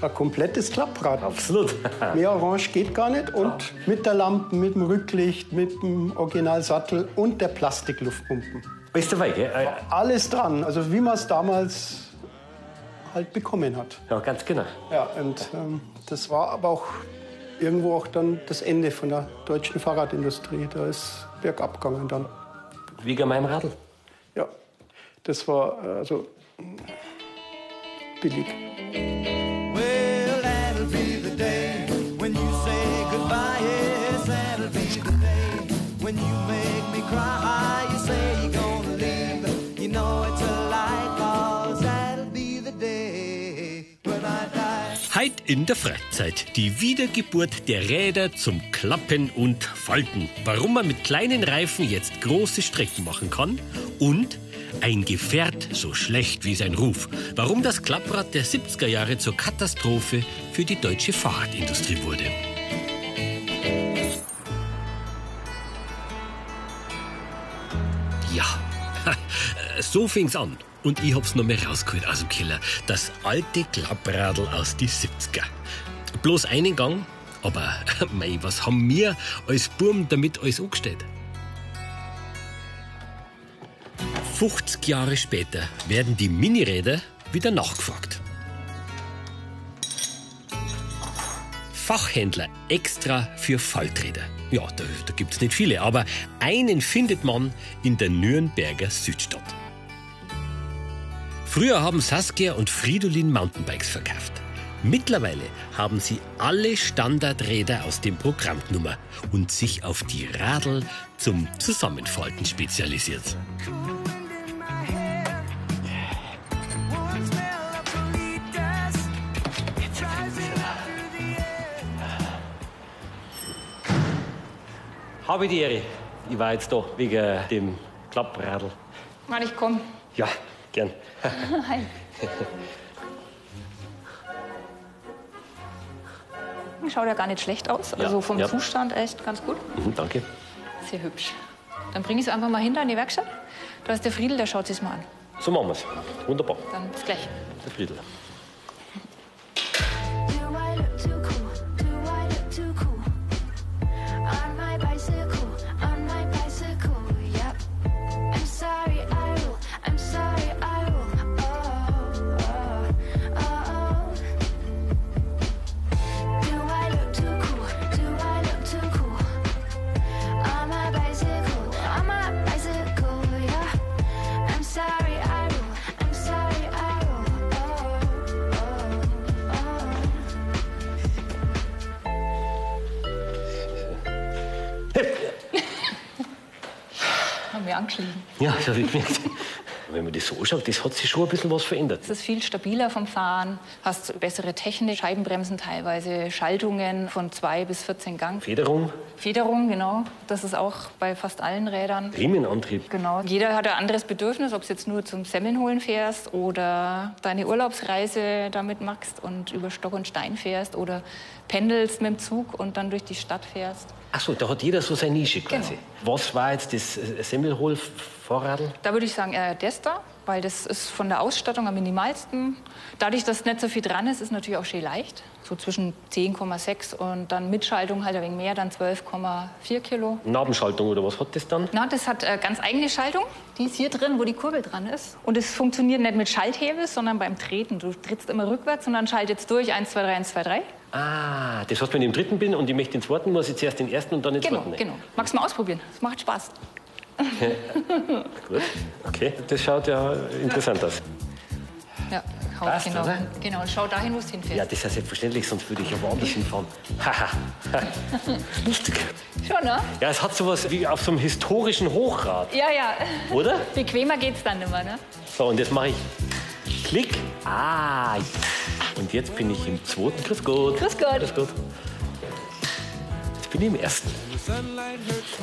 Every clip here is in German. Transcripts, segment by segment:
Ein komplettes Klapprad. Absolut. Mehr Orange geht gar nicht. Und mit der Lampe, mit dem Rücklicht, mit dem Originalsattel und der Plastikluftpumpen. Ist dabei, gell? Äh, Alles dran, also wie man es damals halt bekommen hat. Ja, ganz genau. Ja, und ähm, das war aber auch irgendwo auch dann das Ende von der deutschen Fahrradindustrie. Da ist bergab gegangen dann. Wie an meinem Radl. Ja, das war äh, also billig. In der Freizeit. Die Wiedergeburt der Räder zum Klappen und Falten. Warum man mit kleinen Reifen jetzt große Strecken machen kann. Und ein Gefährt so schlecht wie sein Ruf. Warum das Klapprad der 70er Jahre zur Katastrophe für die deutsche Fahrradindustrie wurde. Ja, so fing's an. Und ich hab's noch mehr rausgeholt aus dem Keller. Das alte Klappradl aus die 70er. Bloß einen Gang, aber mei, was haben wir als Burm damit alles angestellt? 50 Jahre später werden die Miniräder wieder nachgefragt. Fachhändler extra für Falträder. Ja, da, da gibt's nicht viele, aber einen findet man in der Nürnberger Südstadt. Früher haben Saskia und Fridolin Mountainbikes verkauft. Mittlerweile haben sie alle Standardräder aus dem Programmnummer und sich auf die Radl zum Zusammenfalten spezialisiert. Habe die Ehre. Ich war jetzt da wegen dem Klappradl. Mann, ich komm. Ja, gern. Hi. Schaut ja gar nicht schlecht aus. Also vom ja. Zustand echt ganz gut. Mhm, danke. Sehr hübsch. Dann bring ich es einfach mal hinter in die Werkstatt. Da ist der Friedel, der schaut sich mal an. So machen wir's. Wunderbar. Dann bis gleich. Der Friedel. Haben wir angeschrieben. Ja, das habe ich gemerkt. Wenn man das so anschaut, das hat sich schon ein bisschen was verändert. Es ist viel stabiler vom Fahren, hast bessere Technik, Scheibenbremsen teilweise, Schaltungen von 2 bis 14 Gang. Federung, Federung, genau. Das ist auch bei fast allen Rädern. Riemenantrieb. Genau. Jeder hat ein anderes Bedürfnis, ob du jetzt nur zum Semmeln holen fährst oder deine Urlaubsreise damit machst und über Stock und Stein fährst oder pendelst mit dem Zug und dann durch die Stadt fährst. Ach so, da hat jeder so seine Nische quasi. Was war jetzt das Semmelholfahrradl? Da würde ich sagen eher das da, weil das ist von der Ausstattung am minimalsten. Dadurch, dass nicht so viel dran ist, ist natürlich auch schön leicht. So zwischen 10,6 und dann mit Schaltung halt ein wenig mehr, dann 12,4 Kilo. Nabenschaltung oder was hat das dann? Na, das hat äh, ganz eigene Schaltung. Die ist hier drin, wo die Kurbel dran ist. Und es funktioniert nicht mit Schalthebel, sondern beim Treten. Du trittst immer rückwärts und dann schaltet es durch. 1, 2, 3, 1, 2, 3. Ah, das heißt, wenn ich im dritten bin und ich möchte den zweiten, muss ich zuerst den ersten und dann den Genau, zweiten. genau. Magst du mal ausprobieren? Es macht Spaß. Gut, okay. Das schaut ja interessant aus. Ja, hau, Passt, genau. oder? Genau, schau dahin, wo es hinfährt. Ja, das ist ja selbstverständlich, sonst würde ich ja woanders hinfahren. Haha. Lustig. Schon, ne? Ja, es hat sowas wie auf so einem historischen Hochrad, Ja, ja. oder? Bequemer geht's dann immer, ne? So, und jetzt mache ich Klick. Ah, und jetzt bin ich im zweiten. Grüß Gott. Grüß Gott. Grüß Gott. Jetzt bin ich im ersten.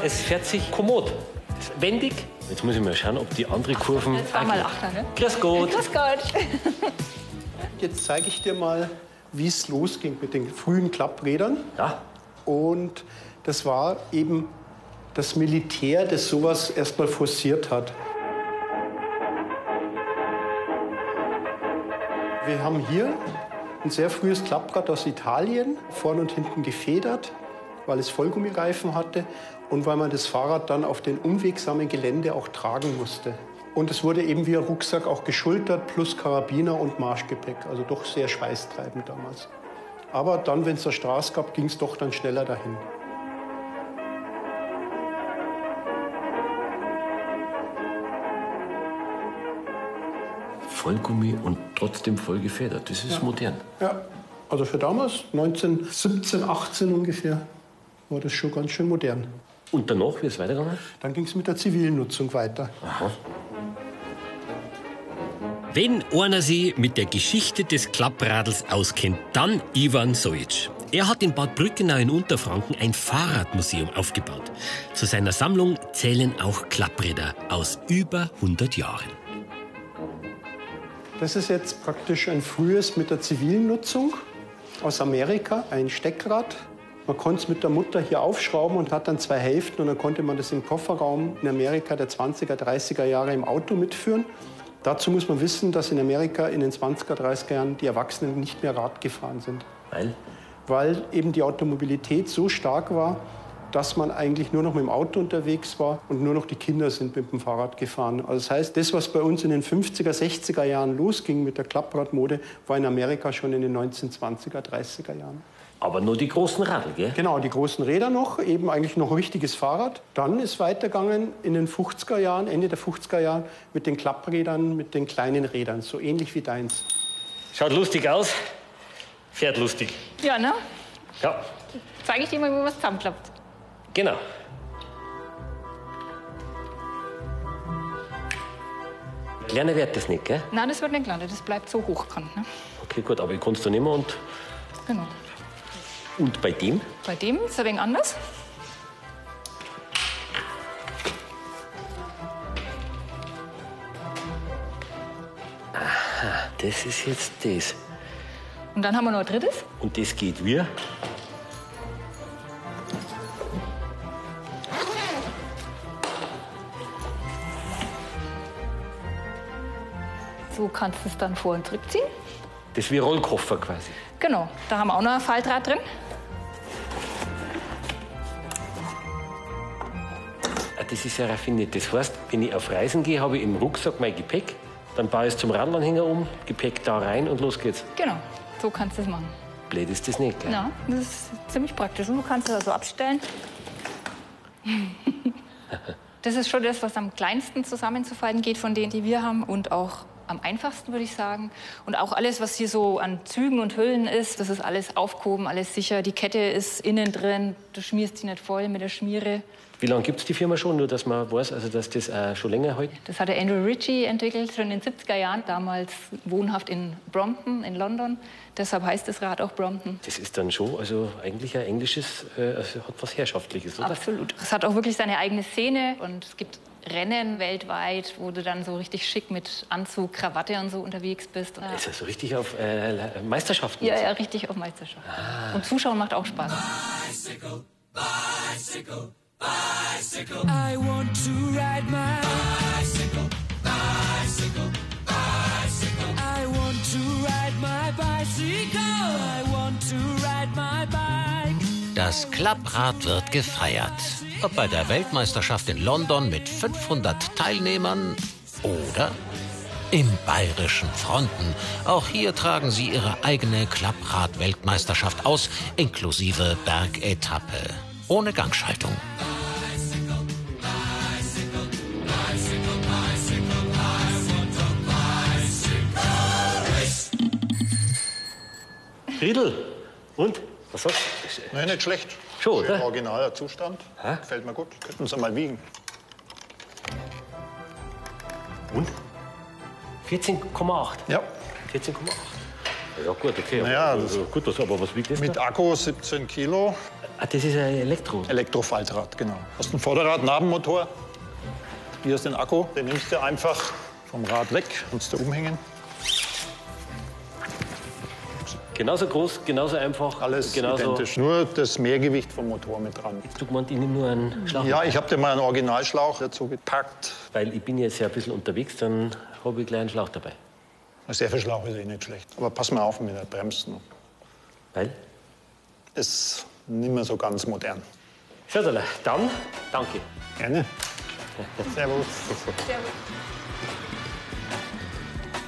Es fährt sich kommod. Es ist wendig. Jetzt muss ich mal schauen, ob die andere Kurven. Jetzt war mal Achter, ne? Grüß Gott. Grüß Gott. Jetzt zeige ich dir mal, wie es losging mit den frühen Klapprädern. Ja, Und das war eben das Militär, das sowas erstmal forciert hat. Wir haben hier ein sehr frühes Klapprad aus Italien, vorne und hinten gefedert, weil es Vollgummireifen hatte und weil man das Fahrrad dann auf den unwegsamen Gelände auch tragen musste. Und es wurde eben wie ein Rucksack auch geschultert, plus Karabiner und Marschgepäck. Also doch sehr schweißtreibend damals. Aber dann, wenn es eine Straße gab, ging es doch dann schneller dahin. Vollgummi und trotzdem voll gefedert. Das ist modern. Ja, also für damals, 1917, 18 ungefähr, war das schon ganz schön modern. Und danach, wie ist es weitergegangen? Dann ging es mit der zivilen Nutzung weiter. Wenn einer sich mit der Geschichte des Klappradls auskennt, dann Ivan Sojic. Er hat in Bad Brückenau in Unterfranken ein Fahrradmuseum aufgebaut. Zu seiner Sammlung zählen auch Klappräder aus über 100 Jahren. Das ist jetzt praktisch ein frühes mit der zivilen Nutzung aus Amerika, ein Steckrad. Man konnte es mit der Mutter hier aufschrauben und hat dann zwei Hälften und dann konnte man das im Kofferraum in Amerika der 20er, 30er Jahre im Auto mitführen. Dazu muss man wissen, dass in Amerika in den 20er, 30er Jahren die Erwachsenen nicht mehr Rad gefahren sind. Weil? weil eben die Automobilität so stark war, dass man eigentlich nur noch mit dem Auto unterwegs war und nur noch die Kinder sind mit dem Fahrrad gefahren. Also das heißt, das, was bei uns in den 50er, 60er Jahren losging mit der Klappradmode, war in Amerika schon in den 1920er, 30er Jahren. Aber nur die großen Radl, gell? Genau, die großen Räder noch, eben eigentlich noch ein richtiges Fahrrad. Dann ist weitergegangen in den 50er Jahren, Ende der 50er Jahren, mit den Klapprädern, mit den kleinen Rädern, so ähnlich wie deins. Schaut lustig aus, fährt lustig. Ja, ne? Ja, Zeige ich dir mal, wie was zusammenklappt. genau. Kleiner wird das nicht, gell? Nein, das wird nicht gelandet, das bleibt so hochkant. Ne? Okay, gut, aber ich kann es da nehmen und, Genau. Und bei dem? Bei dem ist es ein wenig anders. Das ist jetzt das. Und dann haben wir noch ein drittes. Und das geht wie? So kannst du es dann vor und zurückziehen. Das ist wie Rollkoffer quasi. Genau, da haben wir auch noch ein Faltrad drin. Das ist ja raffiniert. Das heißt, wenn ich auf Reisen gehe, habe ich im Rucksack mein Gepäck, dann baue ich es zum Radlanhänger um, Gepäck da rein und los geht's. Genau, so kannst du es machen. Blöd ist das nicht, gell? Ja, das ist ziemlich praktisch. Und du kannst es also abstellen. Das ist schon das, was am kleinsten zusammenzufalten geht von denen, die wir haben. Und auch am einfachsten, würde ich sagen. Und auch alles, was hier so an Zügen und Hüllen ist, das ist alles aufgehoben, alles sicher. Die Kette ist innen drin, du schmierst sie nicht voll mit der Schmiere. Wie lange gibt es die Firma schon? Nur, dass man weiß, also, dass das äh, schon länger hält. Das hat der Andrew Ritchie entwickelt, schon in den 70er Jahren, damals wohnhaft in Brompton in London. Deshalb heißt das Rad auch Brompton. Das ist dann schon, also eigentlich ein englisches, äh, also hat was Herrschaftliches, oder? Absolut. Es hat auch wirklich seine eigene Szene und es gibt Rennen weltweit, wo du dann so richtig schick mit Anzug, Krawatte und so unterwegs bist. Ja, Ist also richtig auf äh, Meisterschaften. ja, ja, richtig auf Meisterschaft. Und Zuschauen macht auch Spaß. Bicycle. I want to ride my bicycle. Das Klapprad wird gefeiert. Ob bei der Weltmeisterschaft in London mit 500 Teilnehmern oder im bayerischen Fronten. Auch hier tragen sie ihre eigene Klapprad-Weltmeisterschaft aus, inklusive Bergetappe. Ohne Gangschaltung. Riedel. Und? Was sagst du? Nein, nicht schlecht. Schon, Schön oder? originaler Zustand. Gefällt mir gut. Könnten Sie mal wiegen. Und? 14,8. Ja. 14,8. Ja gut, okay. Naja, also, gut, was, aber was wiegt das Mit da? Akku 17 Kilo. Ah, das ist ein Elektro. Elektrofaltrad, genau. Hast ein Vorderrad, Nabenmotor. Hier ist den Akku. Den nimmst du einfach vom Rad weg. Kannst du umhängen. Genauso groß, genauso einfach. Alles genauso. identisch. Nur das Mehrgewicht vom Motor mit dran. Du gemeint, ich nehme nur einen Schlauch. Ja, ich habe dir mal einen Originalschlauch dazu gepackt. Weil ich bin jetzt ja ein bisschen unterwegs, dann habe ich gleich einen Schlauch dabei. Sehr viel Schlauch ist eh nicht schlecht. Aber pass mal auf mit der Bremsen. Weil? Ist nicht mehr so ganz modern. Schöderle, dann danke. Gerne. Servus.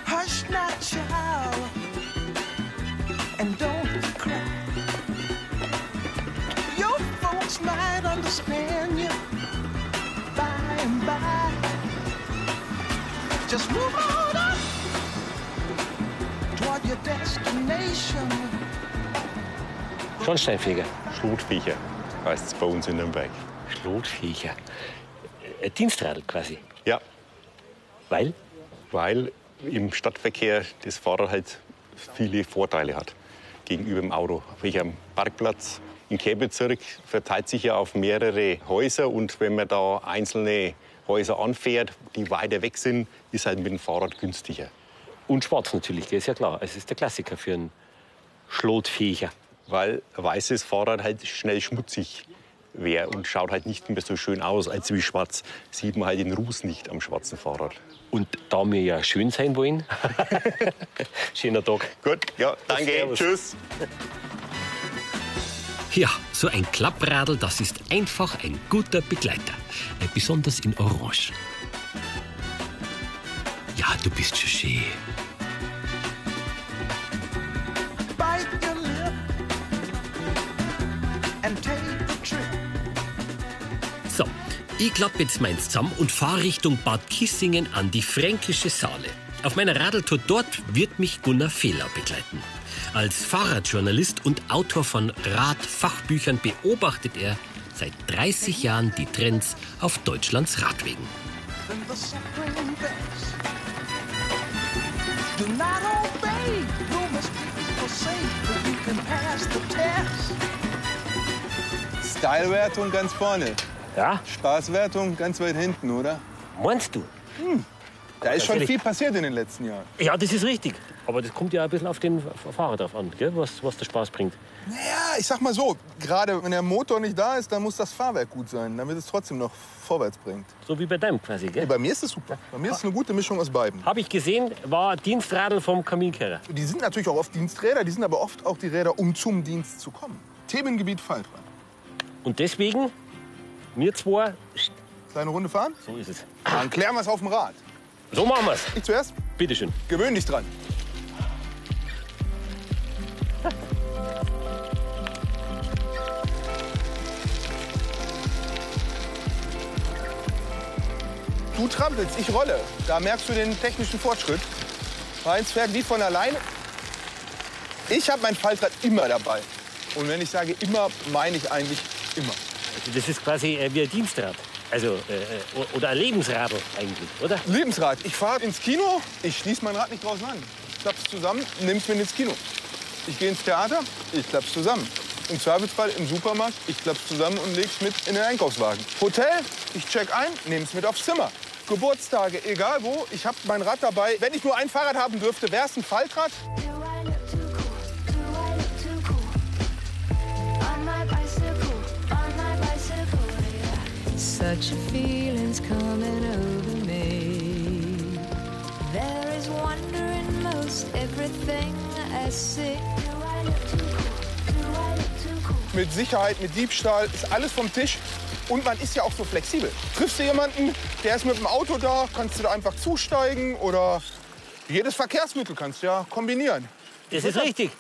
Hush not, child, and don't cry. Your folks might understand you by and by. Just move on up toward your destination. Schornsteinfeger. Schlotfeger heißt es bei uns in Nürnberg. Schlotfeger. Äh, Dienstradl quasi. Ja, Weil? weil im Stadtverkehr das Fahrrad halt viele Vorteile hat gegenüber dem Auto. Welcher Parkplatz im Kehrbezirk verteilt sich ja auf mehrere Häuser und wenn man da einzelne Häuser anfährt, die weiter weg sind, ist halt mit dem Fahrrad günstiger. Und schwarz natürlich, gell, ist ja klar. Es ist der Klassiker für einen Schlotfeger. Weil ein weißes Fahrrad halt schnell schmutzig wäre und schaut halt nicht mehr so schön aus als wie schwarz. Sieht man halt den Ruß nicht am schwarzen Fahrrad. Und da wir ja schön sein wollen, schöner Tag. Gut, ja, danke, Servus. tschüss. Ja, so ein Klappradl, das ist einfach ein guter Begleiter. Besonders in Orange. Ja, du bist schon schön. Ich klappe jetzt meins zusammen und fahre Richtung Bad Kissingen an die Fränkische Saale. Auf meiner Radeltour dort wird mich Gunnar Fehler begleiten. Als Fahrradjournalist und Autor von Radfachbüchern beobachtet er seit 30 Jahren die Trends auf Deutschlands Radwegen. Style-Wertung ganz vorne. Ja, Spaßwertung ganz weit hinten, oder? meinst du? Da ist schon viel passiert in den letzten Jahren. Ja, das ist richtig. Aber das kommt ja ein bisschen auf den Fahrer drauf an, gell? Was, was der Spaß bringt. Naja, ich sag mal so, gerade wenn der Motor nicht da ist, dann muss das Fahrwerk gut sein, damit es trotzdem noch vorwärts bringt. So wie bei deinem quasi, Nee, gell? bei mir ist es super. Bei mir ist es eine gute Mischung aus beiden. Habe ich gesehen, war Dienstradl vom Kaminkehrer. Die sind natürlich auch oft Diensträder, die sind aber oft auch die Räder, um zum Dienst zu kommen. Themengebiet Faltrad. Und deswegen, wir zwei, Kleine Runde fahren? so ist es. Dann klären wir es auf dem Rad. So machen wir's. Ich zuerst? Bitteschön. Gewöhn dich dran. Du trampelst, ich rolle. Da merkst du den technischen Fortschritt. Meins fährt wie von alleine. Ich habe mein Faltrad immer dabei. Und wenn ich sage immer, meine ich eigentlich immer. Also das ist quasi äh, wie ein Dienstrad. Also, äh, äh, oder ein Lebensradl eigentlich, oder? Lebensrad. Ich fahre ins Kino, ich schließe mein Rad nicht draußen an. Ich klapp's zusammen, nimm's mit ins Kino. Ich gehe ins Theater, ich klapp's zusammen. Im Zweifelsfall im Supermarkt, ich klapp's zusammen und leg's mit in den Einkaufswagen. Hotel, ich check ein, nehm's mit aufs Zimmer. Geburtstage, egal wo, ich hab mein Rad dabei. Wenn ich nur ein Fahrrad haben dürfte, wär's ein Faltrad. Such a feeling's coming over me. There is wonder in most everything I see. Mit Sicherheit, mit Diebstahl, ist alles vom Tisch. Und man ist ja auch so flexibel. Triffst du jemanden, der ist mit dem Auto da, kannst du da einfach zusteigen oder jedes Verkehrsmittel kannst du ja kombinieren. Das ist richtig.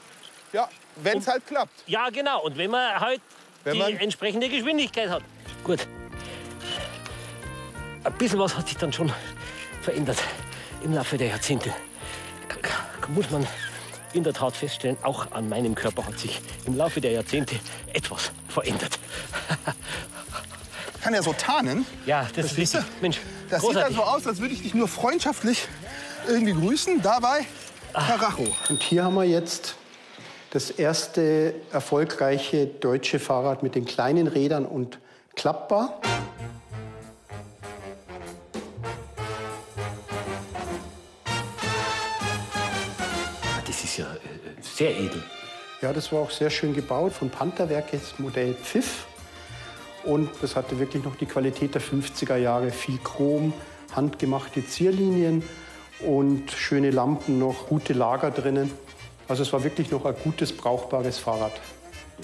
Ja, wenn es halt klappt. Ja, genau. Und wenn man halt Wenn die man- entsprechende Geschwindigkeit hat. Gut. Ein bisschen was hat sich dann schon verändert im Laufe der Jahrzehnte. Muss man in der Tat feststellen, auch an meinem Körper hat sich im Laufe der Jahrzehnte etwas verändert. Kann ja so tarnen. Ja, das ist siehst du? richtig. Mensch, Das sieht großartig. dann so aus, als würde ich dich nur freundschaftlich irgendwie grüßen. Dabei Karacho. Und hier haben wir jetzt das erste erfolgreiche deutsche Fahrrad mit den kleinen Rädern und klappbar. Sehr edel. Ja, das war auch sehr schön gebaut von Pantherwerke, das Modell Pfiff. Und das hatte wirklich noch die Qualität der 50er Jahre. Viel Chrom, handgemachte Zierlinien und schöne Lampen noch, gute Lager drinnen. Also es war wirklich noch ein gutes, brauchbares Fahrrad.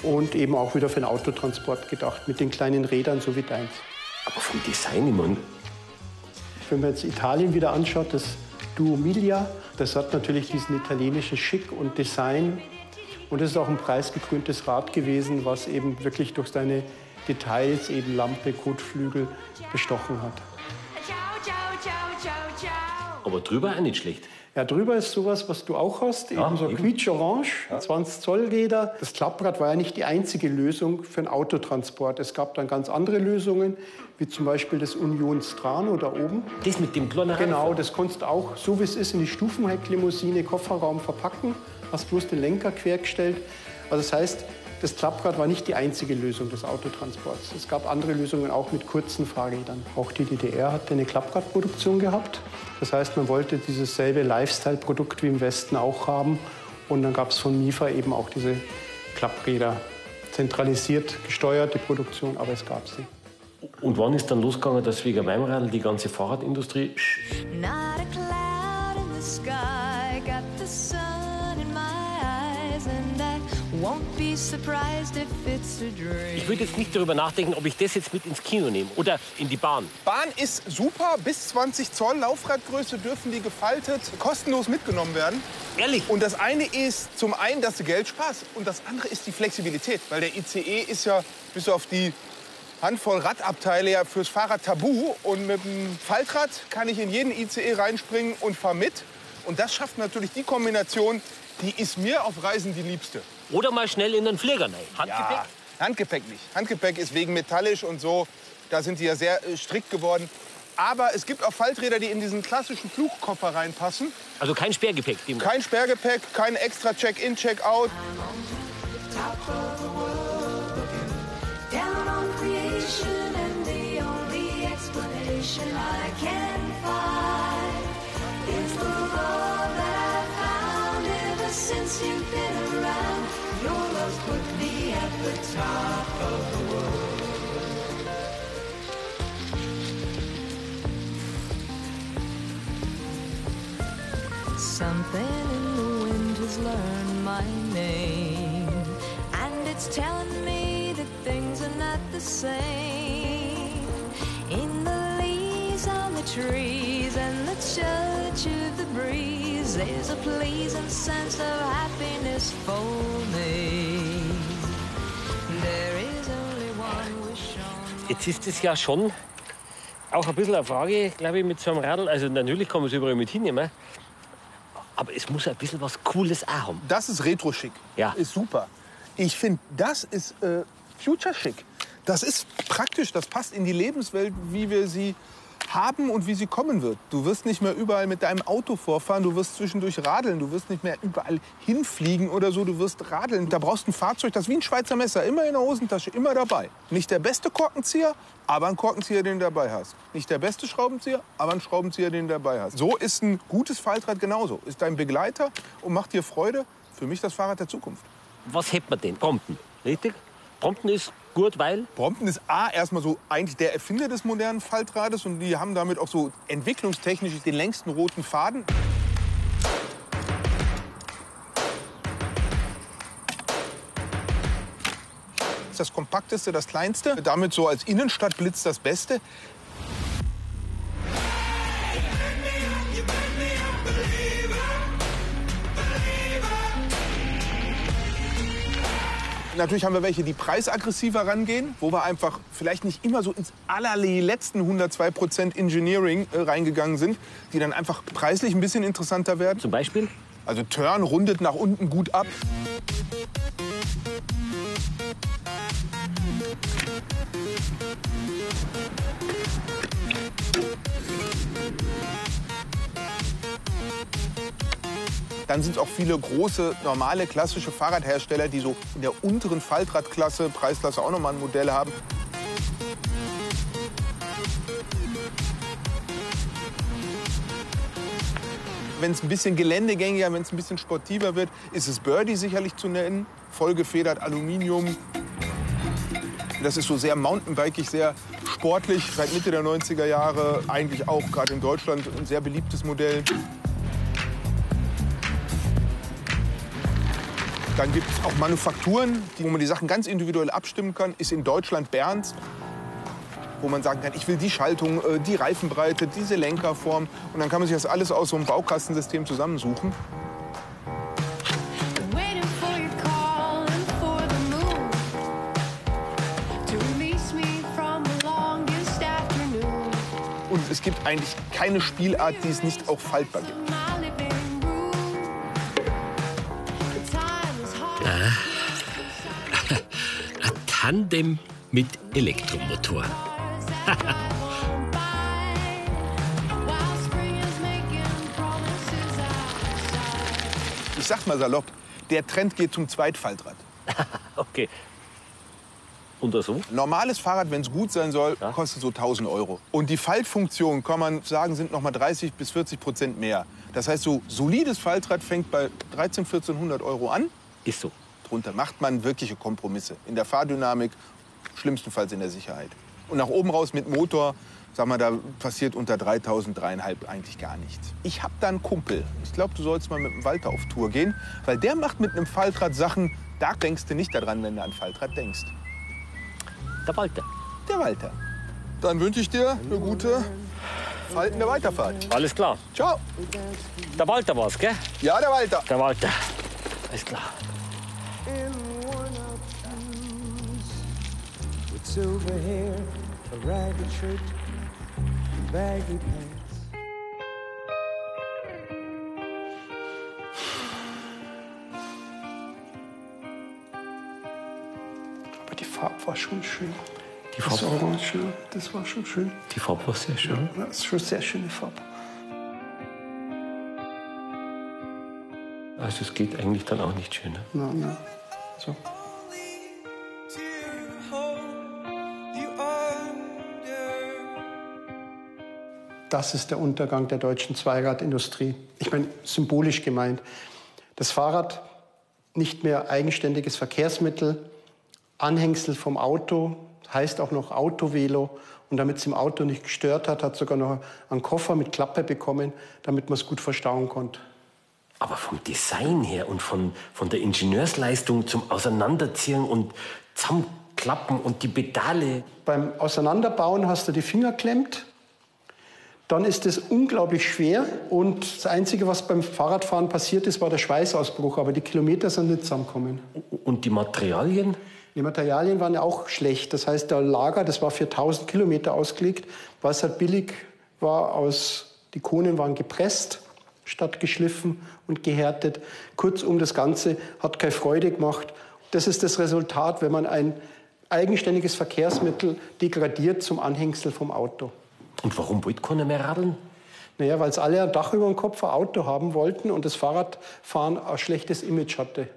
Und eben auch wieder für den Autotransport gedacht, mit den kleinen Rädern, so wie deins. Aber vom Design, mein, Wenn man jetzt Italien wieder anschaut, das Duo Miglia, das hat natürlich diesen italienischen Schick und Design. Und es ist auch ein preisgekröntes Rad gewesen, was eben wirklich durch seine Details, eben Lampe, Kotflügel, bestochen hat. aber drüber auch nicht schlecht. Ja, drüber ist sowas, was du auch hast, Ja, eben so quietsch-orange, 20 Zoll Räder. Das Klapprad war ja nicht die einzige Lösung für den Autotransport. Es gab dann ganz andere Lösungen, wie zum Beispiel das Union Strano da oben. Das mit dem kleinen Genau, das konntest du auch, so wie es ist, in die Stufenhecklimousine, Kofferraum verpacken. Hast bloß den Lenker quergestellt. Also das heißt, das Klapprad war nicht die einzige Lösung des Autotransports. Es gab andere Lösungen auch mit kurzen Fahrrädern. Auch die DDR hatte eine Klappradproduktion gehabt. Das heißt, man wollte dieses selbe Lifestyle-Produkt wie im Westen auch haben. Und dann gab es von MIFA eben auch diese Klappräder. Zentralisiert gesteuerte Produktion, aber es gab sie. Und wann ist dann losgegangen, dass wegen meinem Radl die ganze Fahrradindustrie Not a cloud in the sky, Ich würde jetzt nicht darüber nachdenken, ob ich das jetzt mit ins Kino nehme oder in die Bahn. Bahn ist super. Bis 20 Zoll Laufradgröße dürfen die gefaltet kostenlos mitgenommen werden. Ehrlich? Und das eine ist zum einen, dass du Geld sparst. Und das andere ist die Flexibilität. Weil der ICE ist ja bis auf die Handvoll Radabteile ja fürs Fahrrad tabu. Und mit dem Faltrad kann ich in jeden ICE reinspringen und fahr mit. Und das schafft natürlich die Kombination, die ist mir auf Reisen die liebste. Oder mal schnell in den Flieger rein. Handgepäck? Ja, Handgepäck nicht. Handgepäck ist wegen metallisch und so. Da sind die ja sehr äh, strikt geworden. Aber es gibt auch Falträder, die in diesen klassischen Flugkoffer reinpassen. Also kein Sperrgepäck. die- Kein Sperrgepäck, kein extra Check-in, Check-out. Down on creation, and the only explanation I can Something in the wind has learned my name, and it's telling me that things are not the same. In the leaves on the trees there's a pleasing sense of happiness for me. There is only one wish on Jetzt ist es ja schon auch ein bisschen eine Frage, glaube ich, mit so einem Radl. Also natürlich kann man es überall mit hinnehmen. Aber es muss ein bisschen was Cooles auch haben. Das ist Retro-Schick. Ja. Ist super. Ich finde, das ist äh, Future-Schick. Das ist praktisch, das passt in die Lebenswelt, wie wir sie haben und wie sie kommen wird. Du wirst nicht mehr überall mit deinem Auto vorfahren, du wirst zwischendurch radeln, du wirst nicht mehr überall hinfliegen oder so, du wirst radeln. Da brauchst du ein Fahrzeug, das ist wie ein Schweizer Messer, immer in der Hosentasche, immer dabei. Nicht der beste Korkenzieher, aber ein Korkenzieher, den du dabei hast. Nicht der beste Schraubenzieher, aber ein Schraubenzieher, den du dabei hast. So ist ein gutes Faltrad genauso. Ist dein Begleiter und macht dir Freude. Für mich das Fahrrad der Zukunft. Was hätte man denn? Brompton, richtig? Brompton ist gut, weil Brompton ist A, erstmal so eigentlich der Erfinder des modernen Faltrades und die haben damit auch so entwicklungstechnisch den längsten roten Faden. Ist das kompakteste, das kleinste, damit so als Innenstadtblitz das Beste. Natürlich haben wir welche, die preisaggressiver rangehen, wo wir einfach vielleicht nicht immer so ins allerletzten 102 Prozent Engineering äh, reingegangen sind, die dann einfach preislich ein bisschen interessanter werden. zum Beispiel Also Turn rundet nach unten gut ab. Dann sind es auch viele große, normale, klassische Fahrradhersteller, die so in der unteren Faltradklasse, Preisklasse auch nochmal ein Modell haben. Wenn es ein bisschen geländegängiger, wenn es ein bisschen sportiver wird, ist es Birdie sicherlich zu nennen. Vollgefedert, Aluminium. Das ist so sehr mountainbikig, sehr sportlich. Seit Mitte der 90er Jahre eigentlich auch gerade in Deutschland ein sehr beliebtes Modell. Dann gibt es auch Manufakturen, wo man die Sachen ganz individuell abstimmen kann. Ist in Deutschland Berns, wo man sagen kann, ich will die Schaltung, äh, die Reifenbreite, diese Lenkerform. Und dann kann man sich das alles aus so einem Baukastensystem zusammensuchen. Und es gibt eigentlich keine Spielart, die es nicht auch faltbar gibt. Tandem mit Elektromotor. Ich sag mal salopp, der Trend geht zum Zweitfaltrad. Okay. Und so? Normales Fahrrad, wenn es gut sein soll, kostet so 1000 Euro. Und die Faltfunktion, kann man sagen, sind noch mal 30 bis 40 Prozent mehr. Das heißt, so solides Faltrad fängt bei 13, 1400 Euro an. Ist so. Drunter macht man wirkliche Kompromisse. In der Fahrdynamik, schlimmstenfalls in der Sicherheit. Und nach oben raus mit Motor, sag mal, da passiert unter 3000, dreieinhalb eigentlich gar nichts. Ich hab da einen Kumpel. Ich glaube, du sollst mal mit dem Walter auf Tour gehen, weil der macht mit einem Faltrad Sachen, da denkst du nicht daran, wenn du an Faltrad denkst. Der Walter. Der Walter. Dann wünsche ich dir eine gute faltende Weiterfahrt. Alles klar. Ciao. Der Walter war's, gell? Ja, der Walter. Der Walter. Alles klar. Silver hair, a ragged shirt, and baggy pants. Aber die Farbe war schon schön. Die das Farbe- Orange, das war schon schön. Die Farbe war sehr schön. Ja, das ist schon eine sehr schöne Farbe. Also es geht eigentlich dann auch nicht schöner. Na, na. So. Das ist der Untergang der deutschen Zweiradindustrie. Ich meine, symbolisch gemeint. Das Fahrrad nicht mehr eigenständiges Verkehrsmittel, Anhängsel vom Auto, heißt auch noch Autovelo. Und damit es im Auto nicht gestört hat, hat sogar noch einen Koffer mit Klappe bekommen, damit man es gut verstauen konnte. Aber vom Design her und von, von der Ingenieursleistung zum Auseinanderziehen und Zusammenklappen und die Pedale. Beim Auseinanderbauen hast du die Finger klemmt. Dann ist es unglaublich schwer und das Einzige, was beim Fahrradfahren passiert ist, war der Schweißausbruch. Aber die Kilometer sind nicht zusammengekommen. Und die Materialien? Die Materialien waren ja auch schlecht. Das heißt, der Lager, das war für 1000 Kilometer ausgelegt, es halt billig war aus, die Kohlen waren gepresst statt geschliffen und gehärtet. Kurzum, das Ganze hat keine Freude gemacht. Das ist das Resultat, wenn man ein eigenständiges Verkehrsmittel degradiert zum Anhängsel vom Auto. Und warum wollte keiner mehr radeln? Naja, weil es alle ein Dach über dem Kopf, ein Auto haben wollten und das Fahrradfahren ein schlechtes Image hatte.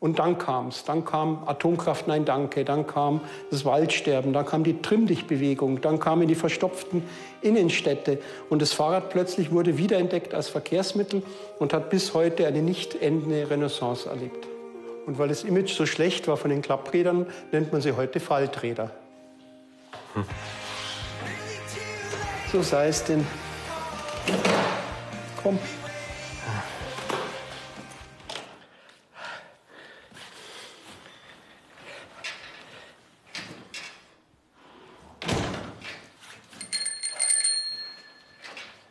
Und dann kam es. Dann kam Atomkraft, nein, danke. Dann kam das Waldsterben. Dann kam die Trimm-dich-Bewegung. Dann kamen die verstopften Innenstädte. Und das Fahrrad plötzlich wurde wiederentdeckt als Verkehrsmittel und hat bis heute eine nicht endende Renaissance erlebt. Und weil das Image so schlecht war von den Klapprädern, nennt man sie heute Falträder. So sei es denn. Komm.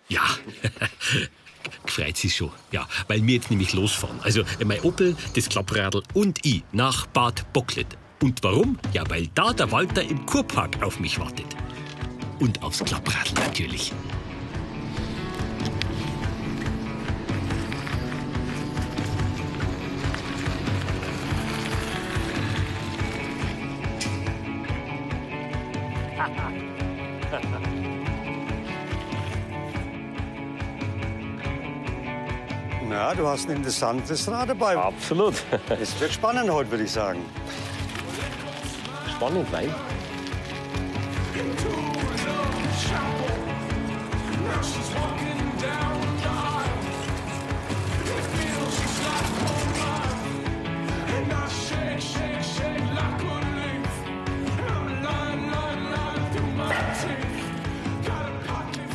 Ja, freut sich schon. Ja, weil wir jetzt nämlich losfahren. Also mein Opel, das Klappradl und ich nach Bad Bocklet. Und warum? Ja, weil da der Walter im Kurpark auf mich wartet. Und aufs Klappradl natürlich. Na, du hast ein interessantes Rad dabei. Absolut. Es wird spannend heute, würde ich sagen. Spannend, nein?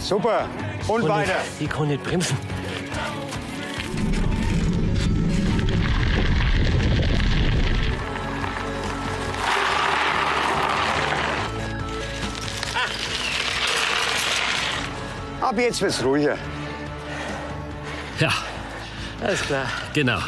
Super. Und Kann weiter. nicht- Ich kann nicht bremsen. Ab jetzt wird's ruhiger. Ja, Alles klar. genau.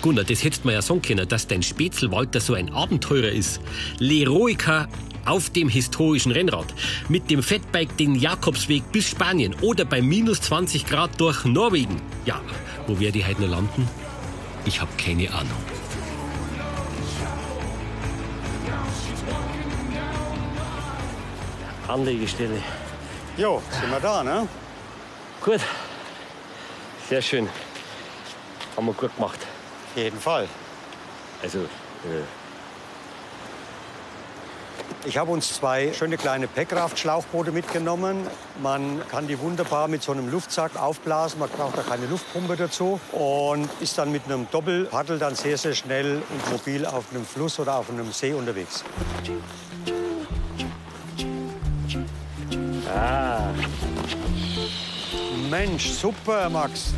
Gunnar, das hättest mir ja sagen können, dass dein Spätzl Walter so ein Abenteurer ist. Leroica auf dem historischen Rennrad. Mit dem Fettbike den Jakobsweg bis Spanien oder bei minus 20 Grad durch Norwegen. Ja, wo werde ich heute noch landen? Ich habe keine Ahnung. Anlegestelle. Jo, sind wir da, ne? Gut. Sehr schön. Haben wir gut gemacht. Jeden Fall. Also, äh, Ich habe uns zwei schöne kleine Packraft-Schlauchboote mitgenommen. Man kann die wunderbar mit so einem Luftsack aufblasen. Man braucht da keine Luftpumpe dazu. Und ist dann mit einem Doppelpaddel dann sehr, sehr schnell und mobil auf einem Fluss oder auf einem See unterwegs. ah, Mensch, super, Max.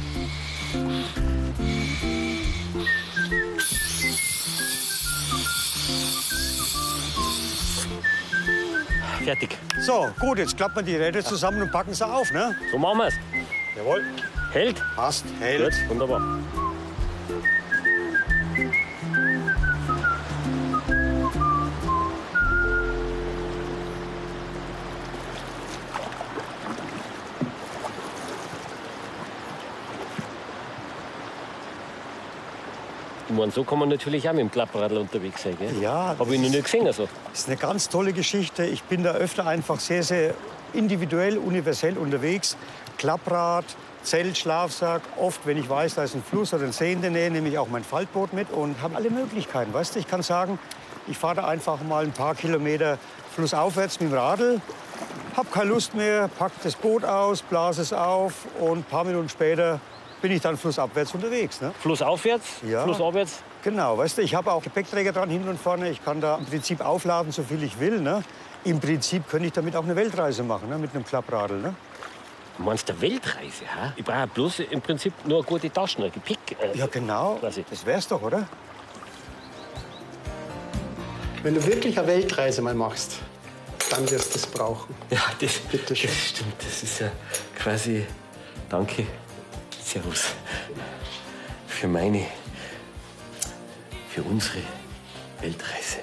Fertig. So, gut, jetzt klappen wir die Räder zusammen und packen sie auf, ne? So machen wir's. Jawohl. Hält? Passt, hält. Gut, wunderbar. Ich meine, so kann man natürlich auch mit dem Klappradl unterwegs sein, gell? Ja. Habe ich noch nie gesehen. Also. Das ist eine ganz tolle Geschichte. Ich bin da öfter einfach sehr, sehr individuell, universell unterwegs. Klapprad, Zelt, Schlafsack. Oft, wenn ich weiß, da ist ein Fluss oder ein See in der Nähe, nehme ich auch mein Faltboot mit und habe alle Möglichkeiten. Weißt du, ich kann sagen, ich fahre da einfach mal ein paar Kilometer flussaufwärts mit dem Radl, habe keine Lust mehr, pack das Boot aus, blase es auf und ein paar Minuten später bin ich dann flussabwärts unterwegs. Ne? Flussaufwärts, Ja. flussabwärts. Genau, weißt du, ich habe auch Gepäckträger dran hinten und vorne. Ich kann da im Prinzip aufladen, so viel ich will. Ne? Im Prinzip könnte ich damit auch eine Weltreise machen, ne? mit einem Klappradl. Ne? Du meinst eine Weltreise? Ha? Ich brauche bloß im Prinzip nur eine gute Taschen, ein Gepäck. Äh, Ja, genau. quasi. Das wär's doch, oder? Wenn du wirklich eine Weltreise mal machst, dann wirst du es brauchen. Ja, das, Bitte schön. das stimmt. Das ist ja quasi. Danke. Servus. Für meine. Für unsere Weltreise.